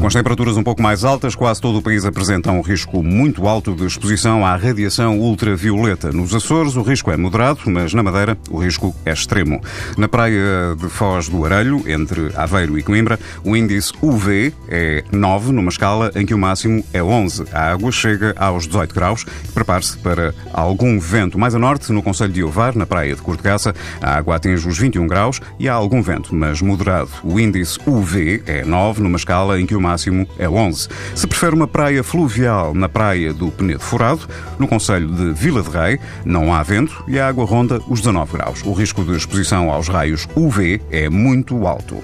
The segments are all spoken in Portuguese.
Com as temperaturas um pouco mais altas, quase todo o país apresenta um risco muito alto de exposição à radiação ultravioleta. Nos Açores, o risco é moderado, mas na Madeira, o risco é extremo. Na praia de Foz do Arelho, entre Aveiro e Coimbra, o índice UV é 9, numa escala em que o máximo é 11. A água chega aos 18 graus. Prepare-se para algum vento mais a norte, no Conselho de Ovar, na praia de Cortegaça, a água atinge os 21 graus e há algum vento, mas moderado. O índice UV é 9, numa escala em que o máximo é 11. Se prefere uma praia fluvial na praia do Penedo Furado, no Conselho de Vila de Rei, não há vento e a água ronda os 19 graus. O risco de exposição aos raios UV é muito alto.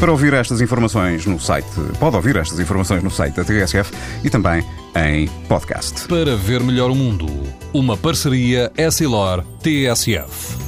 Para ouvir estas informações no site, pode ouvir estas informações no site da TSF e também em podcast. Para ver melhor o mundo, uma parceria Essilor-TSF.